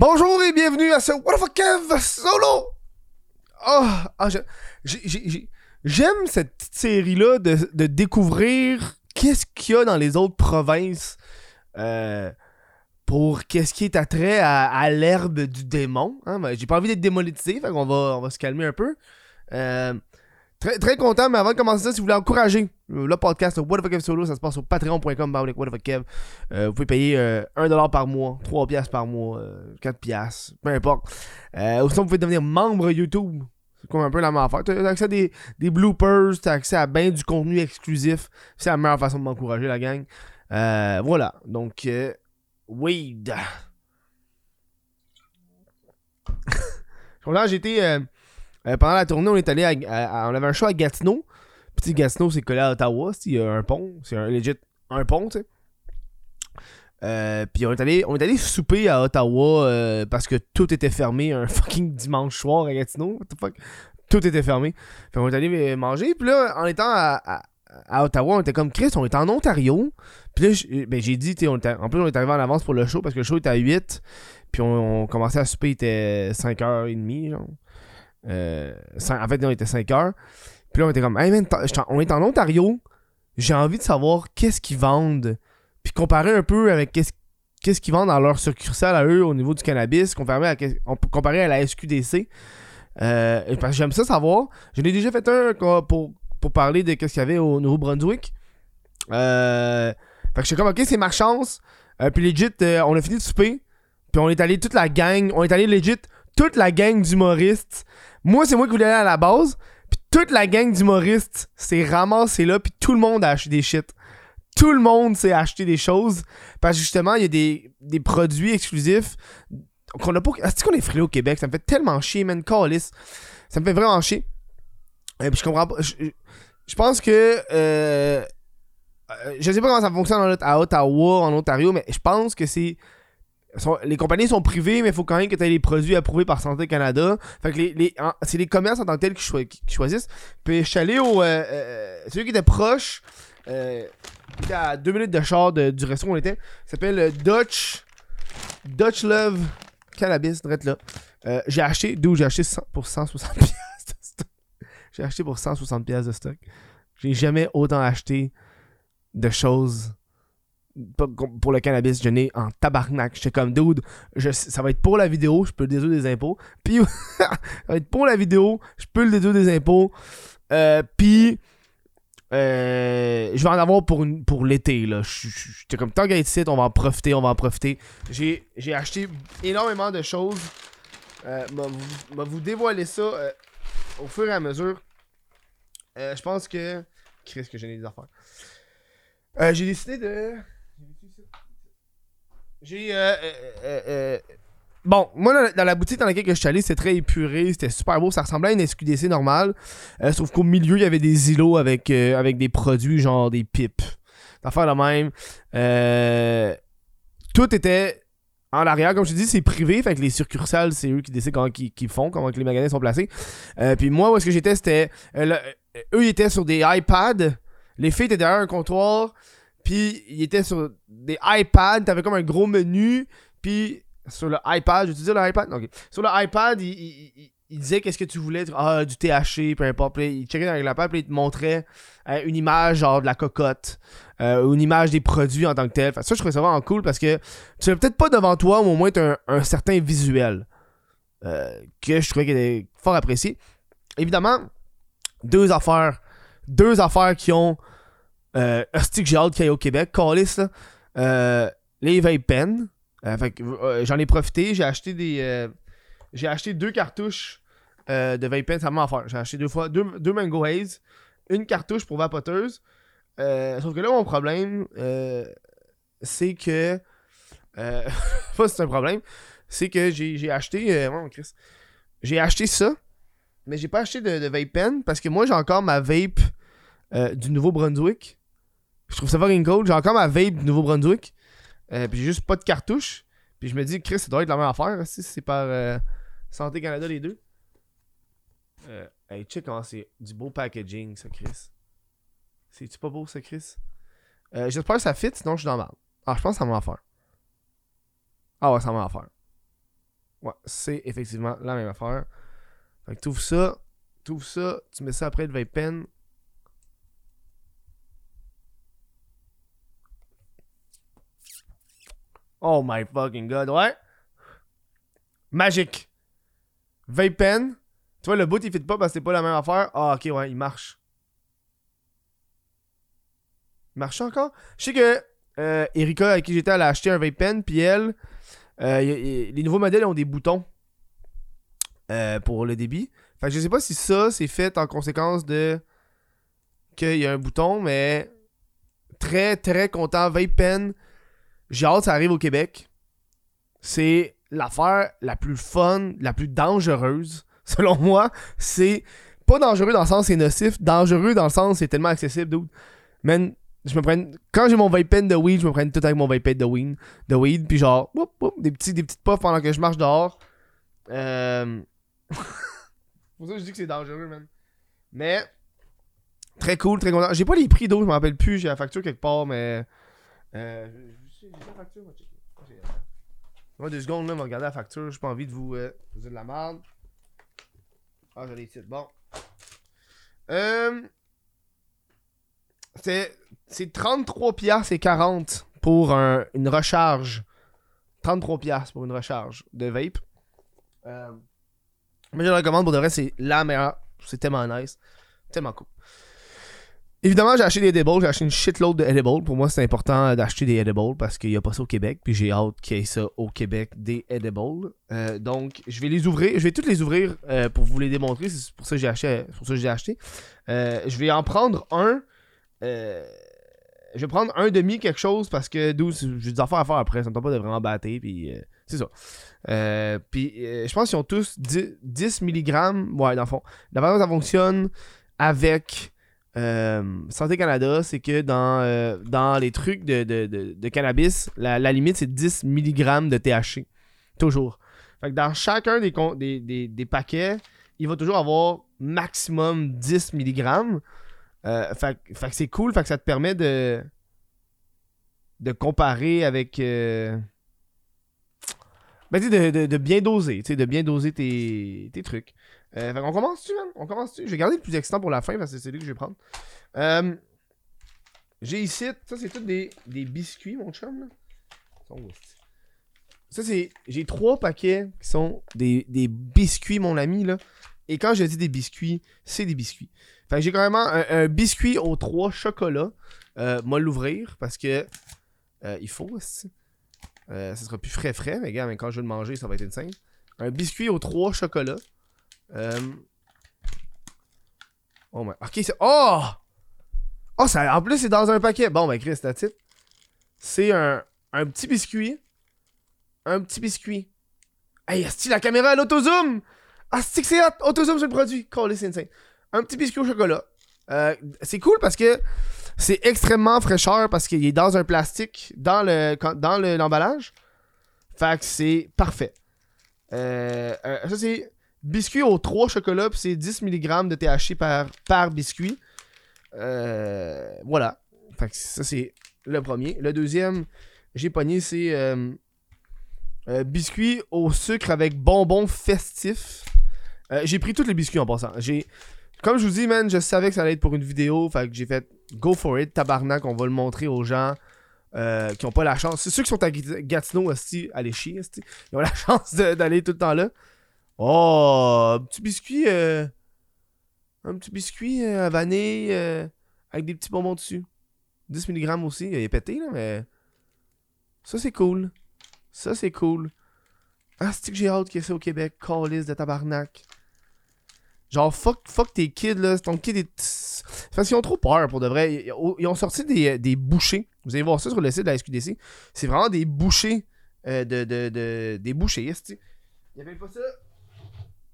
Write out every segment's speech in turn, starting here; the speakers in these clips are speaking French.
Bonjour et bienvenue à ce What the fuck Kev solo! Oh, j'ai- j'ai- j'ai- j'aime cette petite série-là de, découvrir qu'est-ce qu'il y a dans les autres provinces euh, pour qu'est-ce qui est attrait à, l'herbe du démon. Hein? Ben, J'ai pas envie d'être démonétisé, fait va, on va se calmer un peu. Euh, très, très content, mais avant de commencer ça, si vous voulez encourager euh, le podcast What the Kev solo, ça se passe sur patreon.com. What. Euh, vous pouvez payer euh, 1$ par mois, 3$ piastres par mois, euh, 4$, piastres, peu importe. Euh, ou sinon, vous pouvez devenir membre YouTube. C'est comme un peu la même affaire. Tu as accès à des, bloopers, tu as accès à bien du contenu exclusif. C'est la meilleure façon de m'encourager, la gang. Euh, voilà. Donc, euh, weed. J'ai été. euh, euh, pendant la tournée, on est allé à, On avait un show à Gatineau. Petit Gatineau, c'est collé à Ottawa. Il y a un pont. C'est un legit un pont, tu sais. Euh, puis on est allé on est allé souper à Ottawa euh, parce que tout était fermé un fucking dimanche soir à Gatineau. What the fuck? Tout était fermé. On est allé manger. Puis là, en étant à, Ottawa, on était comme Chris, on était en Ontario. Puis là, j'- ben, j'ai dit, on était- en plus, on est arrivé en avance pour le show parce que le show était à 8. Puis on, on commençait à souper, il était 5h30, genre. Euh, en fait, il était 5h. Puis là, on était comme, hey man, on est en Ontario. J'ai envie de savoir qu'est-ce qu'ils vendent. Puis comparer un peu avec qu'est-ce qu'ils vendent dans leur succursale à eux au niveau du cannabis, comparé à, on à la SQDC. Euh, parce que j'aime ça savoir. Je l'ai déjà fait un pour, pour parler de qu'est-ce qu'il y avait au Nouveau-Brunswick. Euh, fait que j'étais comme, ok, c'est ma chance. Puis legit, on a fini de souper. Puis on est allé toute la gang. On est allé legit toute la gang d'humoristes. Moi, c'est moi qui voulais aller à la base. Puis toute la gang d'humoristes s'est ramassée là. Puis tout le monde a acheté des shit. Tout le monde s'est acheté des choses. Parce que justement, il y a des, des produits exclusifs qu'on a pas. Est-ce qu'on est frileux au Québec? Ça me fait tellement chier, man. Callis. Ça me fait vraiment chier. Et puis je comprends pas. Je, pense que. euh, euh, je sais pas comment ça fonctionne à Ottawa, en Ontario, mais je pense que c'est. Les compagnies sont privées, mais il faut quand même que tu aies les produits approuvés par Santé Canada. Fait que les, c'est les commerces en tant que tels qui, choi- qui- qui choisissent. Puis je suis allé au. euh, euh, celui qui était proche, euh, qui était à deux minutes de char de- du restaurant où on était, s'appelle euh, Dutch. Dutch Love Cannabis, direct là. Euh, j'ai acheté, d'où j'ai acheté 100 pour 160 pièces de stock. J'ai acheté pour 160 pièces de stock. J'ai jamais autant acheté de choses pour le cannabis. Je n'ai en tabarnak. J'étais comme, dude, ça va être pour la vidéo, je peux le déduire des impôts. Puis, ça va être pour la vidéo, je peux le déduire des impôts. Euh, puis, euh, je vais en avoir pour, l'été. J'étais comme, tant qu'à être on va en profiter, on va en profiter. J'ai acheté énormément de choses. Euh, vous, dévoiler ça euh, au fur et à mesure. Je pense que. Qu'est-ce que j'ai des affaires? J'ai décidé de. J'ai. Euh, euh, euh, euh, Bon, moi, dans la, la boutique dans laquelle que je suis allé, c'était très épuré, c'était super beau, ça ressemblait à une SQDC normale. sauf qu'au milieu, il y avait des îlots avec, avec des produits genre des pipes. D'affaires de même. Tout était en arrière, comme je te dis, c'est privé, fait que les succursales, c'est eux qui décident comment qu'ils qu'ils font, comment que les magasins sont placés. Puis moi, où est-ce que j'étais, c'était. eux, ils étaient sur des iPads. Les filles étaient derrière un comptoir. Puis ils étaient sur des iPads. T'avais comme un gros menu. Puis sur le iPad, je dire le iPad? Sur le iPad, il, il, il- il disait qu'est-ce que tu voulais. Ah, du THC, peu importe. Puis il checkait dans l'iPad, puis il te montrait euh, une image genre de la cocotte. euh, une image des produits en tant que tel. Que ça, je trouvais ça vraiment cool parce que tu l'as peut-être pas devant toi, mais au moins un certain visuel. euh, que je trouvais qu'il était fort apprécié. Évidemment, deux affaires. Deux affaires qui ont. Euh, hostie que j'ai hâte qu'il au Québec. Callis. Euh, les vape pens. Euh, euh, j'en ai profité. J'ai acheté des. j'ai acheté deux cartouches de vape pens. Ça m'a affaire. J'ai acheté deux fois. Deux, deux Mango Haze. Une cartouche pour vapoteuse. Sauf que là, mon problème, c'est que. Pas c'est un problème. C'est que j'ai acheté. Chris. J'ai acheté ça. Mais j'ai pas acheté de, vape pen parce que moi j'ai encore ma vape du Nouveau-Brunswick. Je trouve ça fucking cool. J'ai encore ma vape du Nouveau-Brunswick. Euh, puis j'ai juste pas de cartouche. Puis je me dis, Chris, ça doit être la même affaire si c'est par euh, Santé Canada les deux. Euh, hey, check comment c'est du beau packaging ça, Chris. C'est-tu pas beau ça, Chris? Euh, J'espère que ça fit, sinon je suis dans mal. Ah, je pense que ça m'a affaire. Ah ouais, ça m'a affaire. Ouais, c'est effectivement la même affaire. Fait que ouvres ça, ouvres ça, tu mets ça après le vape pen. Oh my fucking god, ouais. Magique. Vape pen. Tu vois, le bout il fit pas parce que c'est pas la même affaire. Ah, ok, ouais, il marche. Il marche encore? Je sais que euh, Erika, avec qui j'étais, elle a un vape pen, puis elle, euh, les nouveaux modèles ont des boutons euh, pour le débit. Fait que je sais pas si ça, c'est fait en conséquence de qu'il y a un bouton, mais très, très content. Vape pen, j'ai hâte ça arrive au Québec. C'est l'affaire la plus fun, la plus dangereuse, selon moi. C'est pas dangereux dans le sens c'est nocif, dangereux dans le sens c'est tellement accessible, dude. Man, je me prenne quand j'ai mon vape de weed, je me prenne tout avec mon vape de weed, de weed puis genre des des petites puffs pendant que je marche dehors. Euh... pour ça que je dis que c'est dangereux, man. Mais très cool, très content. J'ai pas les prix d'eau, je me rappelle plus, j'ai la facture quelque part mais euh j'ai j'ai la facture, va checker. J'ai- Moi, deux secondes, là, on va regarder la facture. J'ai pas envie de vous, euh, vous dire de la merde. Ah, j'allais ici. Bon. Euh, c'est, c'est 33 piastres et 40 pour un- une recharge. 33 piastres pour une recharge de vape. Mais je le recommande pour de vrai, c'est la meilleure. C'est tellement nice. Tellement cool. Évidemment, j'ai acheté des edibles. J'ai acheté une shitload de edibles. Pour moi, c'est important d'acheter des edibles parce qu'il n'y a pas ça au Québec. Puis j'ai hâte qu'il y ait ça au Québec, des edibles. Euh, donc, je vais les ouvrir. Je vais toutes les ouvrir euh, pour vous les démontrer. C'est pour ça que j'ai acheté. pour ça que j'ai acheté. Euh, je vais en prendre un. je vais prendre un demi quelque chose parce que 12, j'ai des affaires à faire après. Ça tente pas de vraiment battre. Puis c'est ça. Puis je pense qu'ils ont tous 10, 10 mg. Ouais, dans le fond. La façon dont ça fonctionne avec euh, Santé Canada, c'est que dans, euh, les trucs de, cannabis, la, limite c'est 10 mg de THC. Toujours. Fait dans chacun des, paquets, il va toujours avoir maximum 10 mg. Euh, fait, que- c'est cool, fait que ça te permet de, comparer avec. ben, de, bien doser, de bien doser tes trucs. Euh, fait qu'on commence-tu, man? On commence-tu? Je vais garder le plus excitant pour la fin parce que c'est lui que je vais prendre. Euh, j'ai ici, ça c'est tous des, des biscuits, mon chum, là. Ça c'est, j'ai trois paquets qui sont des, des biscuits, mon ami, là. Et quand je dis des biscuits, c'est des biscuits. Fait que j'ai carrément un, un biscuit aux trois chocolats. Euh, moi l'ouvrir parce que euh, il faut, ça sera plus frais frais, mais gars, mais quand je vais le manger, ça va être insane. Un biscuit aux trois chocolats. Euh... Oh, my... Ok, c'est. Oh! Oh, ça... en plus, c'est dans un paquet. Bon, ben, Chris, that's it. C'est un... un petit biscuit. Un petit biscuit. Hey, est la caméra à l'autozoom? Ah, c'est que c'est hot! Autozoom sur le produit. Collé, c'est insane. Un petit biscuit au chocolat. Euh, c'est cool parce que c'est extrêmement fraîcheur parce qu'il est dans un plastique dans le dans le- l'emballage. fait que c'est parfait. Euh, euh, ça, c'est biscuit aux 3 chocolats, c'est 10 mg de THC par, par biscuit. Euh, voilà. Ça, c'est le premier. Le deuxième, j'ai pogné, c'est euh, euh, biscuit au sucre avec bonbons festifs. Euh, j'ai pris tous les biscuits en passant. J'ai, comme je vous dis, man, je savais que ça allait être pour une vidéo. Fait que j'ai fait go for it, tabarnak. On va le montrer aux gens qui ont pas la chance. C'est ceux qui sont à Gati- Gatineau, aussi, allez chier. Ils ont la chance d'aller tout le temps là. Oh, un petit biscuit. euh, un petit biscuit euh, à vanille euh, avec des petits bonbons dessus. 10 mg aussi. Il est pété, là, mais. Ça, c'est cool. Ça, c'est cool. Ah, c'est que j'ai hâte ait ça au Québec. Calice de tabarnak. Genre, fuck, fuck tes kids, là. Ton kid est. Parce qu'ils ont trop peur, pour de vrai. Ils, ont sorti des, des bouchées. Vous allez voir ça sur le site de la SQDC. C'est vraiment des bouchées. euh, de, de, de- des bouchées. Il pas ça.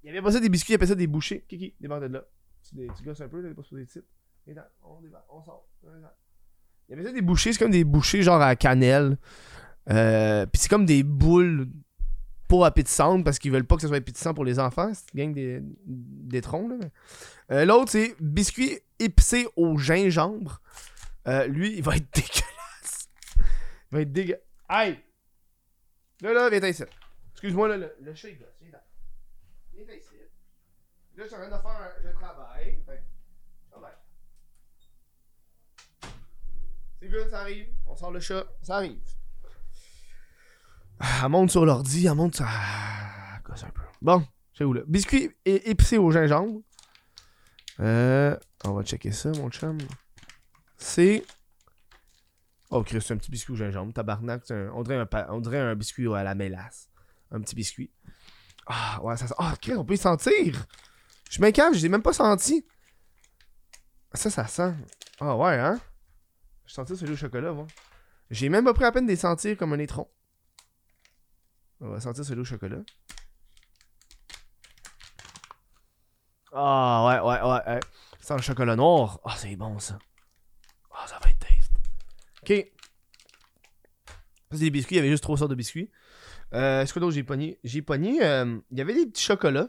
Il avait pas ça des biscuits, il avait ça des bouchées. Kiki, débarque de là. Tu, gosses un peu, là, pas sur des titres. On débarque, on sort. Il y avait ça des bouchées, c'est comme des bouchées genre à cannelle. Euh, Puis c'est comme des boules pas appétissantes parce qu'ils veulent pas que ça soit appétissant pour les enfants. C'est une gang des, des troncs, là. Euh, L'autre, c'est biscuit épicé au gingembre. Euh, lui, il va être dégueulasse. Il va être dégueulasse. Aïe! Là, là, viens ici. Excuse-moi, là, le, le chat, il gosse. Viens là. Ici. Là, je suis en train de faire un je travail. Fait. C'est good, ça arrive. On sort le chat, ça arrive. Ah, Elle monte sur l'ordi, elle monte sur. Ah, gosse un peu. Bon, c'est où là? Biscuit épicé au gingembre. Euh, on va checker ça, mon chum. C'est. Oh, Chris, c'est un petit biscuit au gingembre. Tabarnak, on, dirait un on dirait un biscuit à la mélasse. Un petit biscuit. Ah, ouais, ça sent. Ah, Chris, on peut y sentir. Je m'inquiète, je l'ai même pas senti. Ça, ça sent. Ah, ouais, hein? Je sentais celui au chocolat, moi. J'ai même pas pris à peine de les sentir comme un étron. On va sentir celui au chocolat. Ah, ouais, ouais, ouais. ouais. Ça sent le chocolat noir. Ah, c'est bon, ça. Ah, ça va être taste. Ok. C'est des biscuits. Il y avait juste trois sortes de biscuits. Euh, Est-ce que d'autre j'ai pogné? J'ai pogné. euh, il y avait des petits chocolats.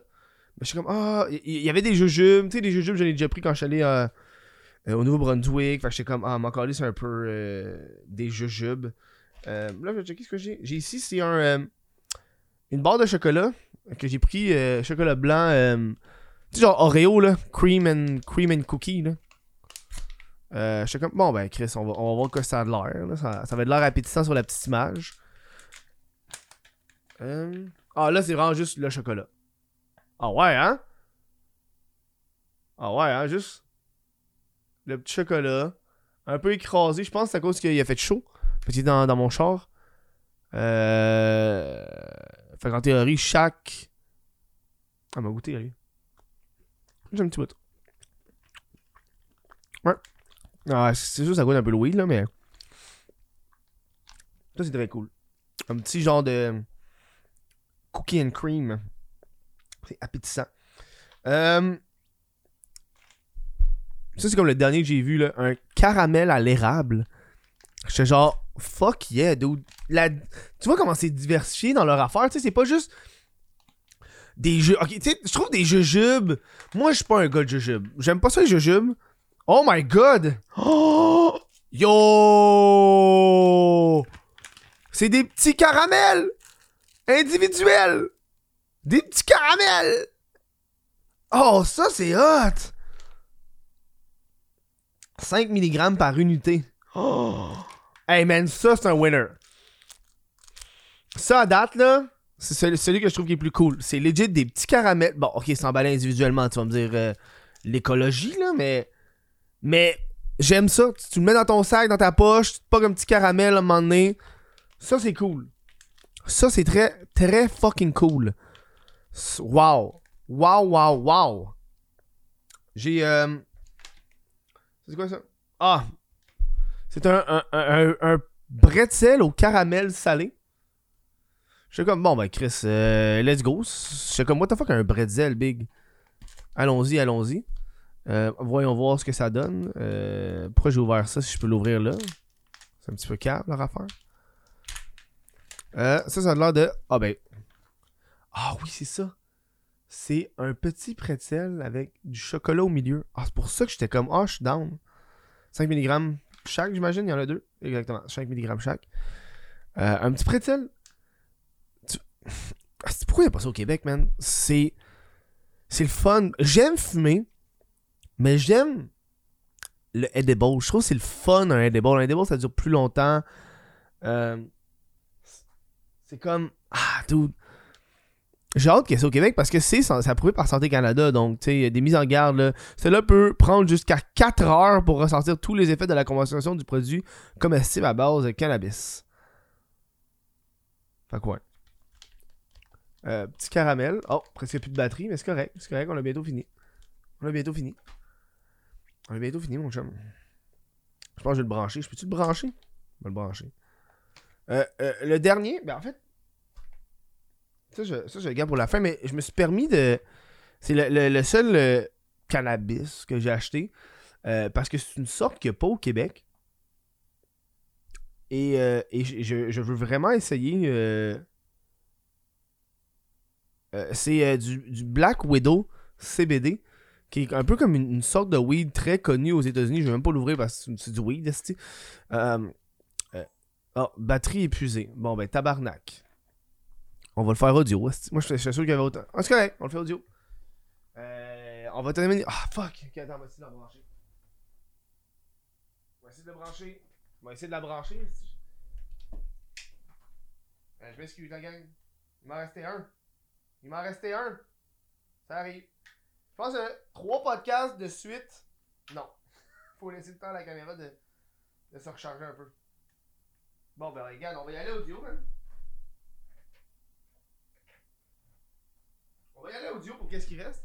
Mais je suis comme. Ah, il y, avait des jujubes. Tu sais, des jujubes, j'en ai déjà pris quand je suis allé euh, euh, au Nouveau-Brunswick. Fait que j'étais comme. Ah, mon c'est un peu euh, des jujubes. Euh, là, je vais checker ce que j'ai. J'ai ici, c'est un. une barre de chocolat que j'ai pris. chocolat blanc. tu sais, genre Oreo, là. Cream and, cream and cookie, là. Euh, comme. Bon, ben, Chris, on va, on va voir que ça a de l'air. Ça, ça va de l'air appétissant sur la petite image. Euh, Ah, là, c'est vraiment juste le chocolat. Ah ouais, hein? Ah ouais, hein? Juste le petit chocolat. Un peu écrasé. Je pense c'est à cause qu'il a fait chaud. Petit dans, dans mon char. Euh... Fait qu'en théorie, chaque. Ah, m'a goûté, lui. J'ai un petit bout. Ouais. Ah, c'est sûr, ça goûte un peu le weed, là, mais. Ça, c'est très cool. Un petit genre de. Cookie and cream. C'est appétissant. Euh, Ça, c'est comme le dernier que j'ai vu, là. Un caramel à l'érable. J'étais genre, fuck yeah, dude. La... Tu vois comment c'est diversifié dans leur affaire, tu sais, c'est pas juste des jeux. Ok, tu sais, je trouve des jujubes. Moi, je suis pas un gars de jujubes. J'aime pas ça, les jujubes. Oh my god! Oh! Yo! C'est des petits caramels individuels! Des petits caramels! Oh, ça, c'est hot! 5 mg par unité. Oh! Hey man, ça, c'est un winner. Ça, à date, là, c'est celui, celui que je trouve qui est plus cool. C'est legit des petits caramels. Bon, ok, c'est emballé individuellement, tu vas me dire euh, l'écologie, là, mais. Mais j'aime ça. Tu, le mets dans ton sac, dans ta poche, tu te pognes un petit caramel à un moment donné. Ça, c'est cool. Ça, c'est très, très fucking cool. Wow. Wow, wow, wow. J'ai. Euh... C'est quoi ça? Ah! C'est un, un, un bretzel au caramel salé. Je suis comme, bon, ben, Chris, euh, let's go. Je suis comme, what the fuck, un bretzel, big? Allons-y, allons-y. Euh, voyons voir ce que ça donne. Euh, pourquoi j'ai ouvert ça si je peux l'ouvrir là? C'est un petit peu câble leur affaire. Euh, ça, ça a l'air de. Ah ben. Ah oui, c'est ça. C'est un petit pretzel avec du chocolat au milieu. Ah, c'est pour ça que j'étais comme, ah, je suis down. 5 mg chaque, j'imagine. Il y en a deux. Exactement. 5 mg chaque. Un petit pretzel. Ah, Pourquoi il n'y a pas ça au Québec, man? C'est. C'est le fun. J'aime fumer, mais j'aime le edible. Je trouve que c'est le fun un edible. Un edible, ça dure plus longtemps. Euh, c'est comme. Ah, dude. J'ai hâte qu'il ça au Québec parce que c'est approuvé par Santé Canada. Donc, tu sais, il y a des mises en garde. Cela peut prendre jusqu'à 4 heures pour ressentir tous les effets de la consommation du produit comestible à base de cannabis. Fait quoi? Euh, petit caramel. Oh, presque plus de batterie, mais c'est correct. C'est correct, on a bientôt fini. On a bientôt fini. On a bientôt fini, mon chum. Je pense que je vais le brancher. Je peux-tu le brancher? Je vais le brancher. Euh, euh, le dernier, ben en fait, ça je, le garde pour la fin, mais je me suis permis de. C'est le, seul euh, cannabis que j'ai acheté parce que c'est une sorte qu'il n'y a pas au Québec. Et, et je, je- veux vraiment essayer. c'est du, du Black Widow CBD, qui est un peu comme une, sorte de weed très connue aux États-Unis. Je vais même pas l'ouvrir parce que c'est- du weed. Euh, euh, oh, batterie épuisée. Bon, ben, tabarnak. On va le faire audio. Moi, je suis sûr qu'il y avait autant. Ah, c'est correct, on le fait audio. Euh, on va terminer. Ah, fuck. Ok, attends, on va essayer de la brancher. On va essayer de la brancher. On va essayer de la brancher. je m'excuse, la gang. Il m'en restait un. Il m'en restait un. Ça arrive. Je pense que trois podcasts de suite. Non. Faut laisser le temps à la caméra de, se recharger un peu. Bon, ben, regarde, on va y aller audio, man. On va y aller audio pour qu'est-ce qui reste.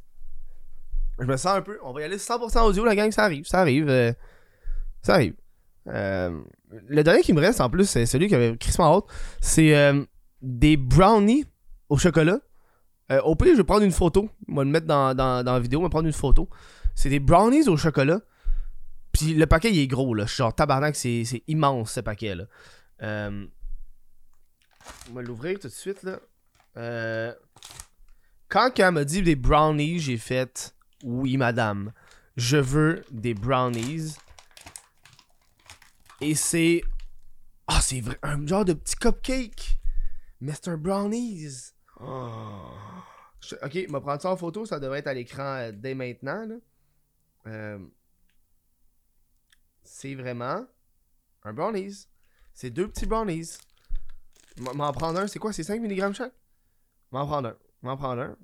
Je me sens un peu. On va y aller 100% audio, la gang, ça arrive. Ça arrive. euh, ça arrive. Euh, le dernier qui me reste, en plus, c'est celui qui avait crissement haute. C'est euh, des brownies au chocolat. Euh, au pire, je vais prendre une photo. On va le mettre dans, dans, dans la vidéo. On va prendre une photo. C'est des brownies au chocolat. Puis le paquet, il est gros, là. Genre, tabarnak, c'est c'est immense, ce paquet, là. Euh, on va l'ouvrir tout de suite, là. Euh, quand elle m'a dit des brownies, j'ai fait oui, madame. Je veux des brownies. Et c'est. Ah, c'est vrai. Un genre de petit cupcake. Mr. Brownies. Oh. Je- Ok, me prendre ça en photo. Ça devrait être à l'écran euh, dès maintenant. Euh, C'est vraiment un brownies. C'est deux petits brownies. M'en prendre un, c'est quoi C'est 5 mg chaque? M'en prendre un. M'en prendre un.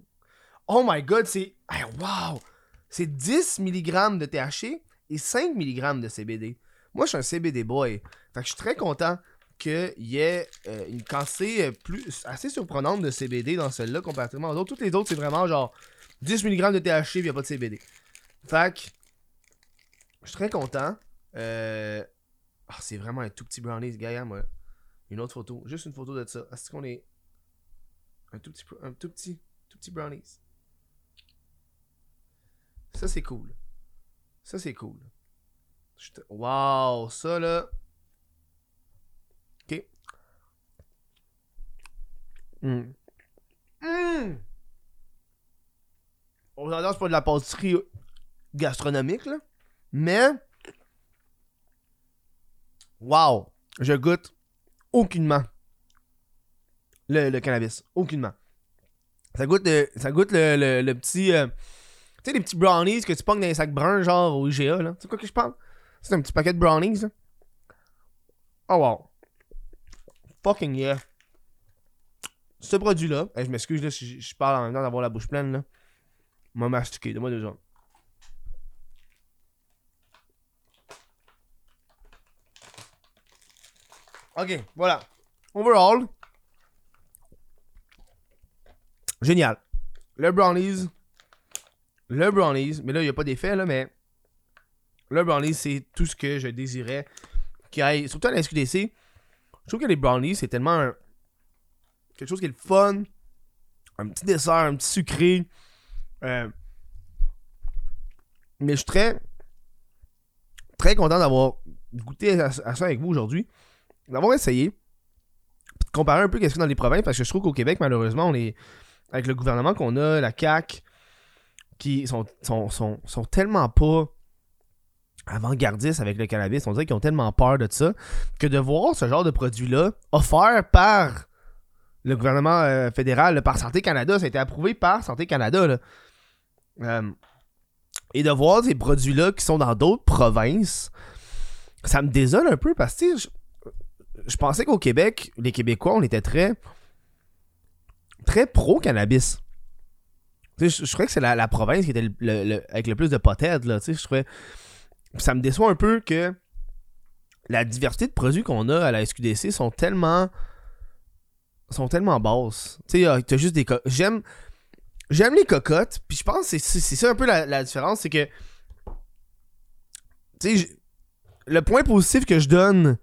Oh my god, c'est. Hey, wow! C'est 10 mg de THC et 5 mg de CBD. Moi, je suis un CBD boy. Fait que je suis très content qu'il y ait euh, une quantité euh, plus, assez surprenante de CBD dans celle-là comparativement aux autres. Toutes les autres, c'est vraiment genre 10 mg de THC et il n'y a pas de CBD. Fait que je suis très content. Euh... ah, c'est vraiment un tout petit brownies, Gaïa, moi. Une autre photo. Juste une photo de ça. Est-ce qu'on est. Un tout petit, un tout petit, tout petit brownies? Ça, c'est cool. Ça, c'est cool. Wow, ça là. Ok. Hmm. Hmm. On s'entend, c'est pas de la pâtisserie gastronomique, là. Mais. Wow! Je goûte aucunement le, cannabis. Aucunement. Ça goûte le, ça goûte le, le- petit. euh, tu sais, les petits brownies que tu pognes dans les sacs bruns, genre au IGA, là. C'est quoi que je parle? C'est un petit paquet de brownies. Oh wow. Fucking yeah. Ce produit-là, je m'excuse là, si je, parle en même temps d'avoir la bouche pleine, là. M'a mastiqué, donne-moi deux secondes. Ok, voilà. Overall. Génial. Le brownies. Le brownies. Mais là, il n'y a pas d'effet, là, mais. Le brownies, c'est tout ce que je désirais. Qui aille. Surtout à la SQDC. Je trouve que les brownies, c'est tellement un- quelque chose qui est le fun. Un petit dessert, un petit sucré. Euh, Mais je suis très. Très content d'avoir goûté à, ça avec vous aujourd'hui. D'avoir essayé. De comparer un peu qu'est-ce qu'il y dans les provinces. Parce que je trouve qu'au Québec, malheureusement, on est. Avec le gouvernement qu'on a, la CAQ, qui sont, sont, sont, sont tellement pas avant-gardistes avec le cannabis. On dirait qu'ils ont tellement peur de ça que de voir ce genre de produit-là offert par le gouvernement euh, fédéral, par Santé Canada, ça a été approuvé par Santé Canada. Euh, et de voir ces produits-là qui sont dans d'autres provinces, ça me désole un peu parce que je, pensais qu'au Québec, les Québécois, on était très très pro-cannabis. Je, je que c'est la, province qui était avec le plus de potheads, là. Je trouvais. Ça me déçoit un peu que la diversité de produits qu'on a à la SQDC sont tellement. Sont tellement basses. Tu euh, t'as juste des. co- J'aime. J'aime les cocottes, puis je pense que c'est- ça un peu la, différence, c'est que. Tu sais, le point positif que je donne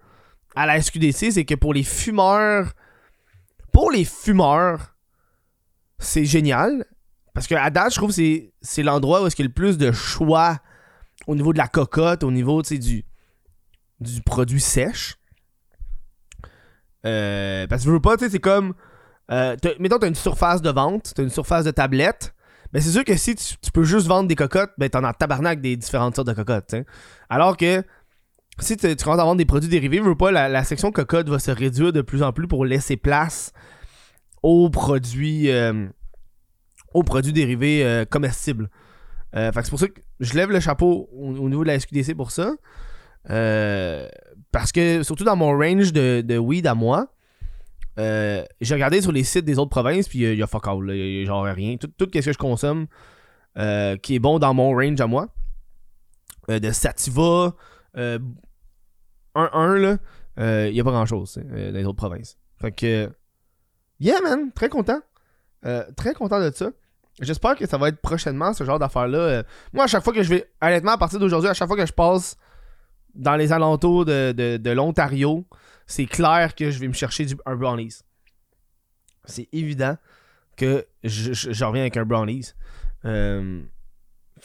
à la SQDC, c'est que pour les fumeurs. Pour les fumeurs, c'est génial. Parce que à date, je trouve que c'est- l'endroit où est-ce qu'il y a le plus de choix au niveau de la cocotte, au niveau du, du produit sèche. Euh, parce que je veux pas, tu sais, c'est comme. Euh, t'as- mettons, t'as une surface de vente, t'as une surface de tablette. Mais c'est sûr que si tu, peux juste vendre des cocottes, ben t'en as tabarnak des différentes sortes de cocottes. tu sais. Alors que si tu, commences à vendre des produits dérivés, veux pas, la, la section cocotte va se réduire de plus en plus pour laisser place aux produits, euh, aux produits dérivés euh, comestibles. fait que c'est pour ça que je lève le chapeau au, niveau de la SQDC pour ça. Parce que, surtout dans mon range de, weed à moi, j'ai regardé sur les sites des autres provinces, puis il y, a fuck all, y a genre rien. Tout, tout ce que je consomme qui est bon dans mon range à moi. de Sativa, 1-1, là, il n'y a pas grand chose dans les autres provinces. Fait que, yeah, man, très content. très content de ça. J'espère que ça va être prochainement ce genre d'affaire-là. moi, à chaque fois que je vais, honnêtement, à partir d'aujourd'hui, à chaque fois que je passe dans les alentours de, de, l'Ontario, c'est clair que je vais me chercher du, un brownies. C'est évident que je, je, reviens avec un brownies. Euh,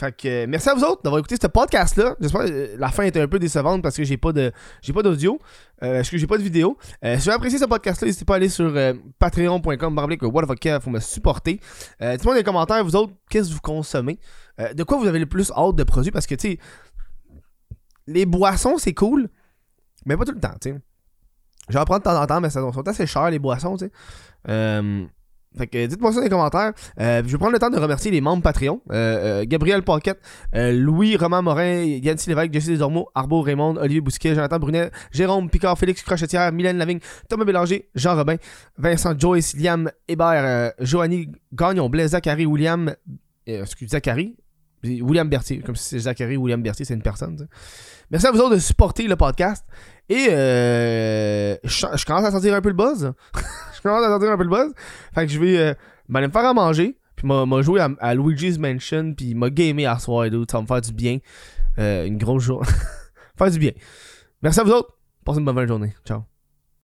fait que merci à vous autres d'avoir écouté ce podcast-là. J'espère que euh, la fin était un peu décevante parce que j'ai pas de j'ai pas d'audio. Euh, que j'ai pas de vidéo? Euh, si vous avez apprécié ce podcast-là, n'hésitez pas à aller sur patreon.com que what the faut me supporter. Dites-moi dans les commentaires, vous autres, qu'est-ce que vous consommez? de quoi vous avez le plus hâte de produits? Parce que tu sais, les boissons, c'est cool, mais pas tout le temps, tu sais. Je vais prendre de temps en temps, mais ça sont assez chers les boissons, que dites-moi ça dans les commentaires. Euh, je vais prendre le temps de remercier les membres Patreon. Euh, euh, Gabriel Paquette, Louis Romain Morin, Yann Lévesque, Jesse Desormeaux, Arbo Raymond, Olivier Bousquet, Jonathan Brunet, Jérôme Picard, Félix Crochetière, Mylène Lavigne, Thomas Bélanger, Jean Robin, Vincent Joyce, Liam Hébert, Joanny Gagnon, Blaise Zachary, William. excusez, Zachary. William Berthier, comme si c'est Zachary William Berthier, c'est une personne. Merci à vous autres de supporter le podcast. Et je commence à sentir un peu le buzz. je commence à sentir un peu le buzz. Fait que je vais euh, aller me faire à manger. Puis m'a joué à, Luigi's Mansion. Puis m'a gamé à soir, et Ça va me faire du bien. Euh, une grosse journée. faire du bien. Merci à vous autres. Passez une bonne journée. Ciao.